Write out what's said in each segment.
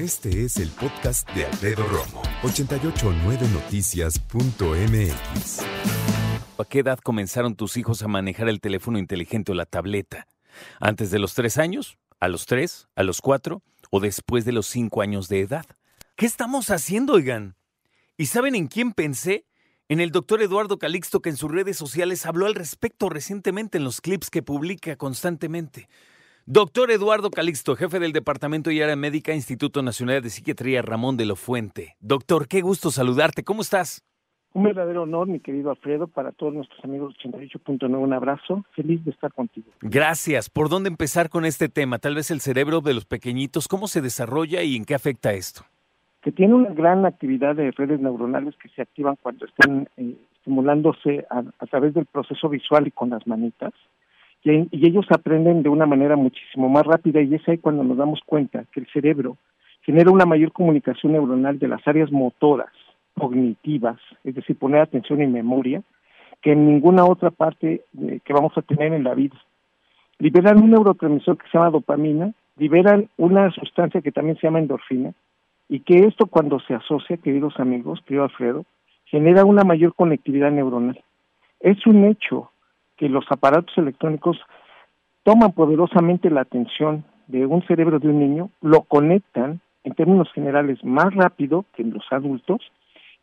Este es el podcast de Alfredo Romo, 889noticias.mx. ¿A qué edad comenzaron tus hijos a manejar el teléfono inteligente o la tableta? ¿Antes de los tres años? ¿A los tres? ¿A los cuatro? ¿O después de los cinco años de edad? ¿Qué estamos haciendo, oigan? ¿Y saben en quién pensé? En el doctor Eduardo Calixto, que en sus redes sociales habló al respecto recientemente en los clips que publica constantemente. Doctor Eduardo Calixto, jefe del Departamento y Área Médica, Instituto Nacional de Psiquiatría Ramón de la Fuente. Doctor, qué gusto saludarte. ¿Cómo estás? Un verdadero honor, mi querido Alfredo, para todos nuestros amigos 88.9. Un abrazo. Feliz de estar contigo. Gracias. ¿Por dónde empezar con este tema? Tal vez el cerebro de los pequeñitos, ¿cómo se desarrolla y en qué afecta esto? Que tiene una gran actividad de redes neuronales que se activan cuando están eh, estimulándose a, a través del proceso visual y con las manitas y, ellos aprenden de una manera muchísimo más rápida y es ahí cuando nos damos cuenta que el cerebro genera una mayor comunicación neuronal de las áreas motoras, cognitivas, es decir, poner atención y memoria, que en ninguna otra parte eh, que vamos a tener en la vida. Liberan un neurotransmisor que se llama dopamina, liberan una sustancia que también se llama endorfina, y que esto cuando se asocia, queridos amigos, querido Alfredo, genera una mayor conectividad neuronal. Es un hecho que los aparatos electrónicos toman poderosamente la atención de un cerebro de un niño, lo conectan en términos generales más rápido que los adultos,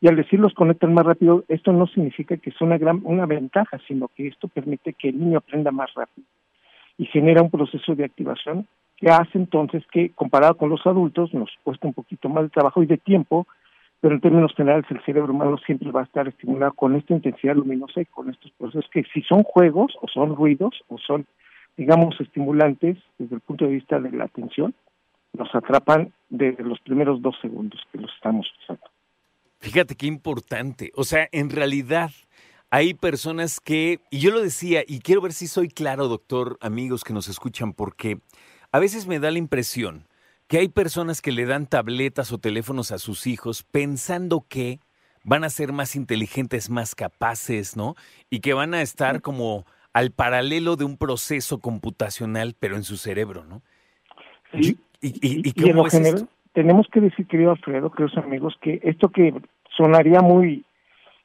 y al decir los conectan más rápido, esto no significa que es una gran una ventaja, sino que esto permite que el niño aprenda más rápido y genera un proceso de activación que hace entonces que comparado con los adultos nos cuesta un poquito más de trabajo y de tiempo pero en términos generales el cerebro humano siempre va a estar estimulado con esta intensidad luminosa y con estos procesos que si son juegos o son ruidos o son, digamos, estimulantes desde el punto de vista de la atención, nos atrapan desde los primeros dos segundos que los estamos usando. Fíjate qué importante. O sea, en realidad hay personas que, y yo lo decía, y quiero ver si soy claro, doctor, amigos que nos escuchan, porque a veces me da la impresión que hay personas que le dan tabletas o teléfonos a sus hijos pensando que van a ser más inteligentes, más capaces, ¿no? Y que van a estar como al paralelo de un proceso computacional, pero en su cerebro, ¿no? Sí. ¿Y, y, cómo es Tenemos que decir, querido Alfredo, queridos amigos, que esto que sonaría muy,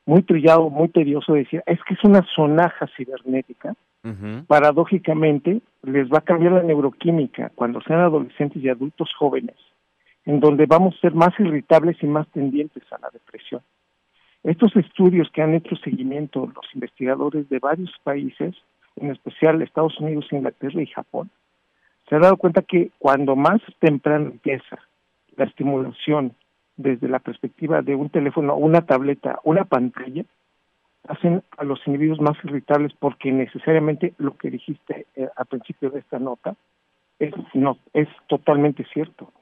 muy trillado, muy tedioso decir, es que es una sonaja cibernética, paradójicamente les va a cambiar la neuroquímica cuando sean adolescentes y adultos jóvenes, en donde vamos a ser más irritables y más tendientes a la depresión. Estos estudios que han hecho seguimiento los investigadores de varios países, en especial Estados Unidos, Inglaterra y Japón, se han dado cuenta que cuando más temprano empieza la estimulación desde la perspectiva de un teléfono, una tableta, una pantalla, hacen a los individuos más irritables porque necesariamente lo que dijiste eh, al principio de esta nota es no es totalmente cierto.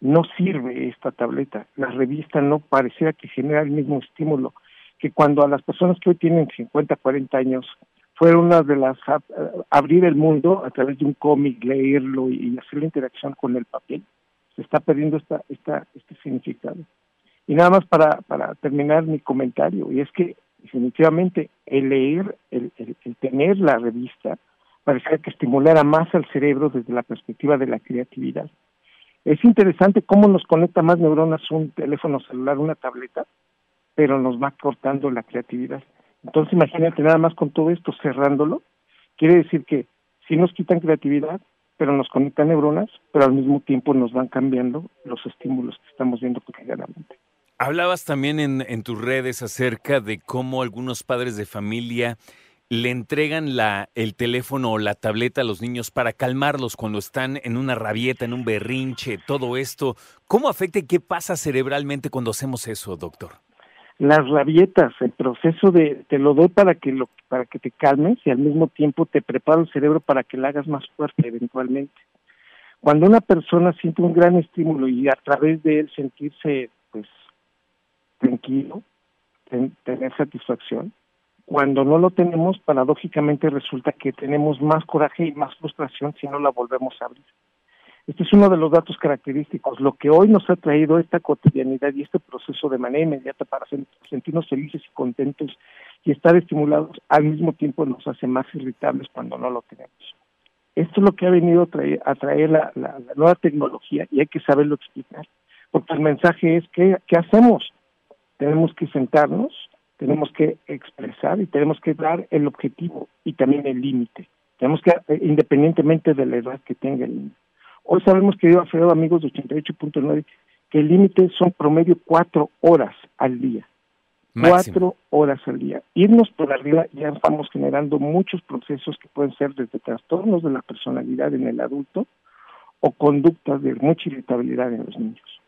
No sirve esta tableta. La revista no pareciera que genera el mismo estímulo que cuando a las personas que hoy tienen 50, 40 años fueron una de las abrir el mundo a través de un cómic, leerlo y hacer la interacción con el papel. Se está perdiendo esta, esta, este significado. Y nada más para, para terminar mi comentario, y es que definitivamente el leer, el, tener la revista, parecía que estimulara más al cerebro desde la perspectiva de la creatividad. Es interesante cómo nos conecta más neuronas un teléfono celular, una tableta, pero nos va cortando la creatividad. Entonces imagínate nada más con todo esto cerrándolo, quiere decir que si nos quitan creatividad, pero nos conectan neuronas, pero al mismo tiempo nos van cambiando los estímulos que estamos viendo cotidianamente. Hablabas también en, tus redes acerca de cómo algunos padres de familia le entregan la, el teléfono o la tableta a los niños para calmarlos cuando están en una rabieta, en un berrinche, todo esto. ¿Cómo afecta y qué pasa cerebralmente cuando hacemos eso, doctor? Las rabietas, el proceso de te lo doy para que lo para que te calmes y al mismo tiempo te preparo el cerebro para que la hagas más fuerte eventualmente. Cuando una persona siente un gran estímulo y a través de él sentirse pues tranquilo, tener satisfacción. Cuando no lo tenemos, paradójicamente resulta que tenemos más coraje y más frustración si no la volvemos a abrir. Este es uno de los datos característicos. Lo que hoy nos ha traído esta cotidianidad y este proceso de manera inmediata para sentirnos felices y contentos y estar estimulados, al mismo tiempo nos hace más irritables cuando no lo tenemos. Esto es lo que ha venido a traer, a traer la, nueva tecnología y hay que saberlo explicar. Porque el mensaje es, que ¿qué hacemos? Tenemos que sentarnos, tenemos que expresar y tenemos que dar el objetivo y también el límite. Tenemos que, eh, independientemente de la edad que tenga el niño. Hoy sabemos, querido Alfredo, amigos de 88.9, que el límite son promedio cuatro horas al día. Cuatro horas al día. Irnos por arriba ya estamos generando muchos procesos que pueden ser desde trastornos de la personalidad en el adulto o conductas de mucha irritabilidad en los niños.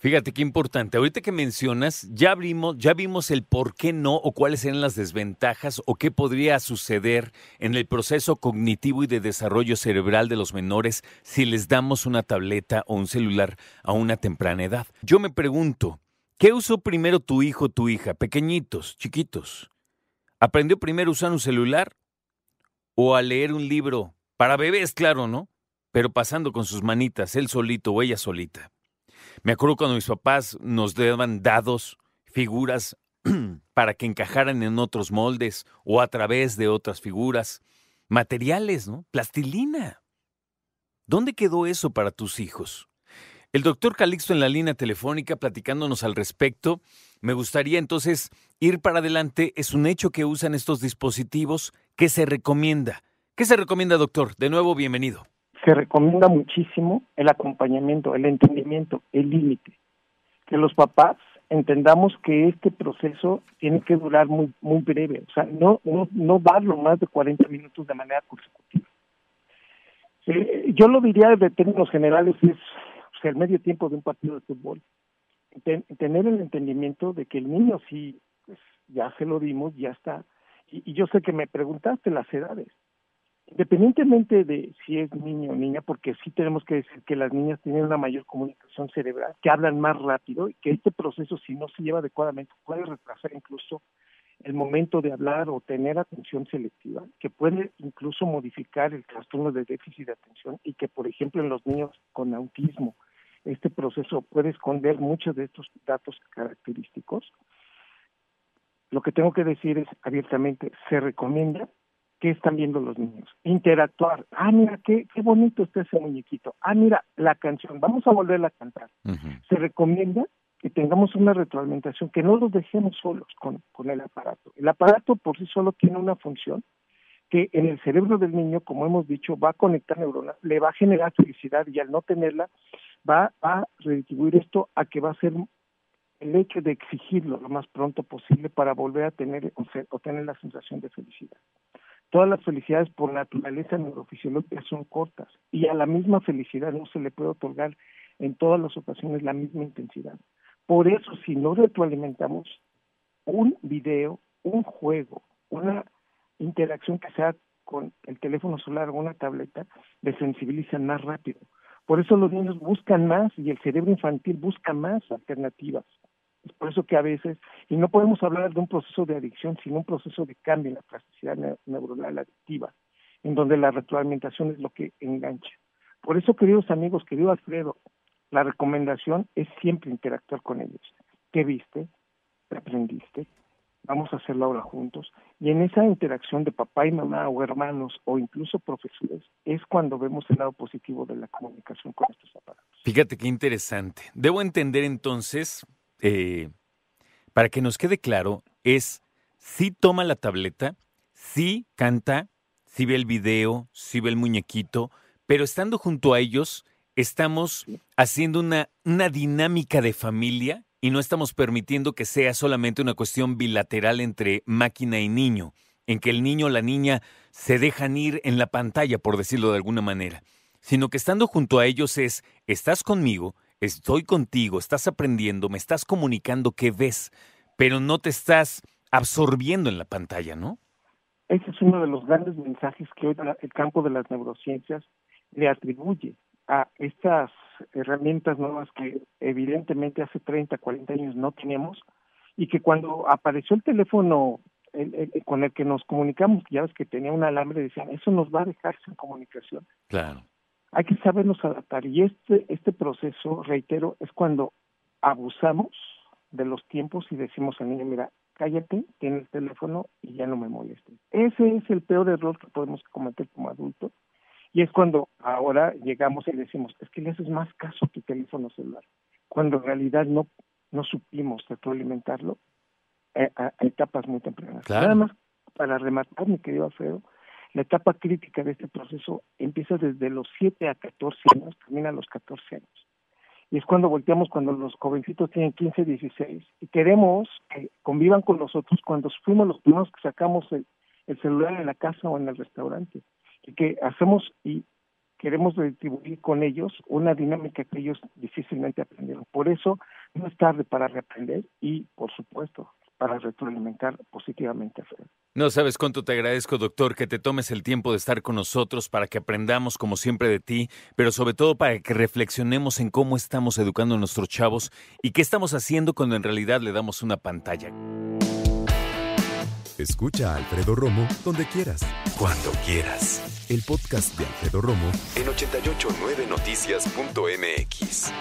Fíjate qué importante. Ahorita que mencionas, ya ya vimos el por qué no o cuáles eran las desventajas o qué podría suceder en el proceso cognitivo y de desarrollo cerebral de los menores si les damos una tableta o un celular a una temprana edad. Yo me pregunto, ¿qué usó primero tu hijo o tu hija, pequeñitos, chiquitos? ¿Aprendió primero a usar un celular o a leer un libro? Para bebés, claro, ¿no? Pero pasando con sus manitas, él solito o ella solita. Me acuerdo cuando mis papás nos daban dados, figuras para que encajaran en otros moldes o a través de otras figuras. Materiales, ¿no? Plastilina. ¿Dónde quedó eso para tus hijos? El doctor Calixto en la línea telefónica platicándonos al respecto. Me gustaría entonces ir para adelante. Es un hecho que usan estos dispositivos. ¿Qué se recomienda? ¿Qué se recomienda, doctor? De nuevo, bienvenido se recomienda muchísimo el acompañamiento, el entendimiento, el límite. Que los papás entendamos que este proceso tiene que durar muy muy breve, o sea, no no, no darlo más de 40 minutos de manera consecutiva. Eh, yo lo diría de términos generales es el medio tiempo de un partido de fútbol. tener el entendimiento de que el niño sí, pues, ya se lo dimos, ya está. Y yo sé que me preguntaste las edades independientemente de si es niño o niña, porque sí tenemos que decir que las niñas tienen una mayor comunicación cerebral, que hablan más rápido y que este proceso, si no se lleva adecuadamente, puede retrasar incluso el momento de hablar o tener atención selectiva, que puede incluso modificar el trastorno de déficit de atención y que, por ejemplo, en los niños con autismo, este proceso puede esconder muchos de estos datos característicos. Lo que tengo que decir es abiertamente, se recomienda qué están viendo los niños. Interactuar. Ah, mira, qué, qué bonito está ese muñequito. Ah, mira, la canción. Vamos a volverla a cantar. Se recomienda que tengamos una retroalimentación, que no los dejemos solos con, con el aparato. El aparato por sí solo tiene una función que en el cerebro del niño, como hemos dicho, va a conectar neuronas, le va a generar felicidad y al no tenerla, va a redistribuir esto a que va a ser el hecho de exigirlo lo más pronto posible para volver a tener o tener la sensación de felicidad. Todas las felicidades por naturaleza neurofisiológica son cortas y a la misma felicidad no se le puede otorgar en todas las ocasiones la misma intensidad. Por eso, si no retroalimentamos un video, un juego, una interacción que sea con el teléfono celular o una tableta, le sensibilizan más rápido. Por eso los niños buscan más y el cerebro infantil busca más alternativas. Es por eso que a veces, y no podemos hablar de un proceso de adicción, sino un proceso de cambio en la plasticidad neuronal adictiva, en donde la retroalimentación es lo que engancha. Por eso, queridos amigos, querido Alfredo, la recomendación es siempre interactuar con ellos. ¿Qué viste? ¿Qué aprendiste? Vamos a hacerlo ahora juntos. Y en esa interacción de papá y mamá o hermanos o incluso profesores es cuando vemos el lado positivo de la comunicación con estos aparatos. Fíjate qué interesante. Debo entender entonces eh, para que nos quede claro, es si toma la tableta, si canta, si ve el video, si ve el muñequito, pero estando junto a ellos, estamos haciendo una, una dinámica de familia y no estamos permitiendo que sea solamente una cuestión bilateral entre máquina y niño, en que el niño o la niña se dejan ir en la pantalla, por decirlo de alguna manera, sino que estando junto a ellos es, estás conmigo, estoy contigo, estás aprendiendo, me estás comunicando qué ves, pero no te estás absorbiendo en la pantalla, ¿no? Ese es uno de los grandes mensajes que hoy el campo de las neurociencias le atribuye a estas herramientas nuevas que evidentemente hace 30, 40 años no teníamos y que cuando apareció el teléfono con el que nos comunicamos, ya ves que tenía un alambre, decían, eso nos va a dejar sin comunicación. Claro hay que sabernos adaptar. Y este este proceso reitero es cuando abusamos de los tiempos y decimos al niño mira cállate tiene el teléfono y ya no me molestes ese es el peor error que podemos cometer como adultos Y es cuando ahora llegamos y decimos, es que le haces más caso a tu teléfono celular, cuando en realidad no, no supimos retroalimentarlo eh, a, etapas muy tempranas. Nada más para rematar, mi querido Alfredo, la etapa crítica de este proceso empieza desde los 7 a 14 años, termina a los 14 años. Y es cuando volteamos cuando los jovencitos tienen 15, 16 y queremos que convivan con nosotros cuando fuimos los primeros que sacamos el, el celular en la casa o en el restaurante y que hacemos y queremos distribuir con ellos una dinámica que ellos difícilmente aprendieron. Por eso no es tarde para reaprender y, por supuesto, para retroalimentar positivamente a Fred. No sabes cuánto te agradezco, doctor, que te tomes el tiempo de estar con nosotros para que aprendamos, como siempre, de ti, pero sobre todo para que reflexionemos en cómo estamos educando a nuestros chavos y qué estamos haciendo cuando en realidad le damos una pantalla. Escucha a Alfredo Romo donde quieras, cuando quieras. El podcast de Alfredo Romo en 889noticias.mx.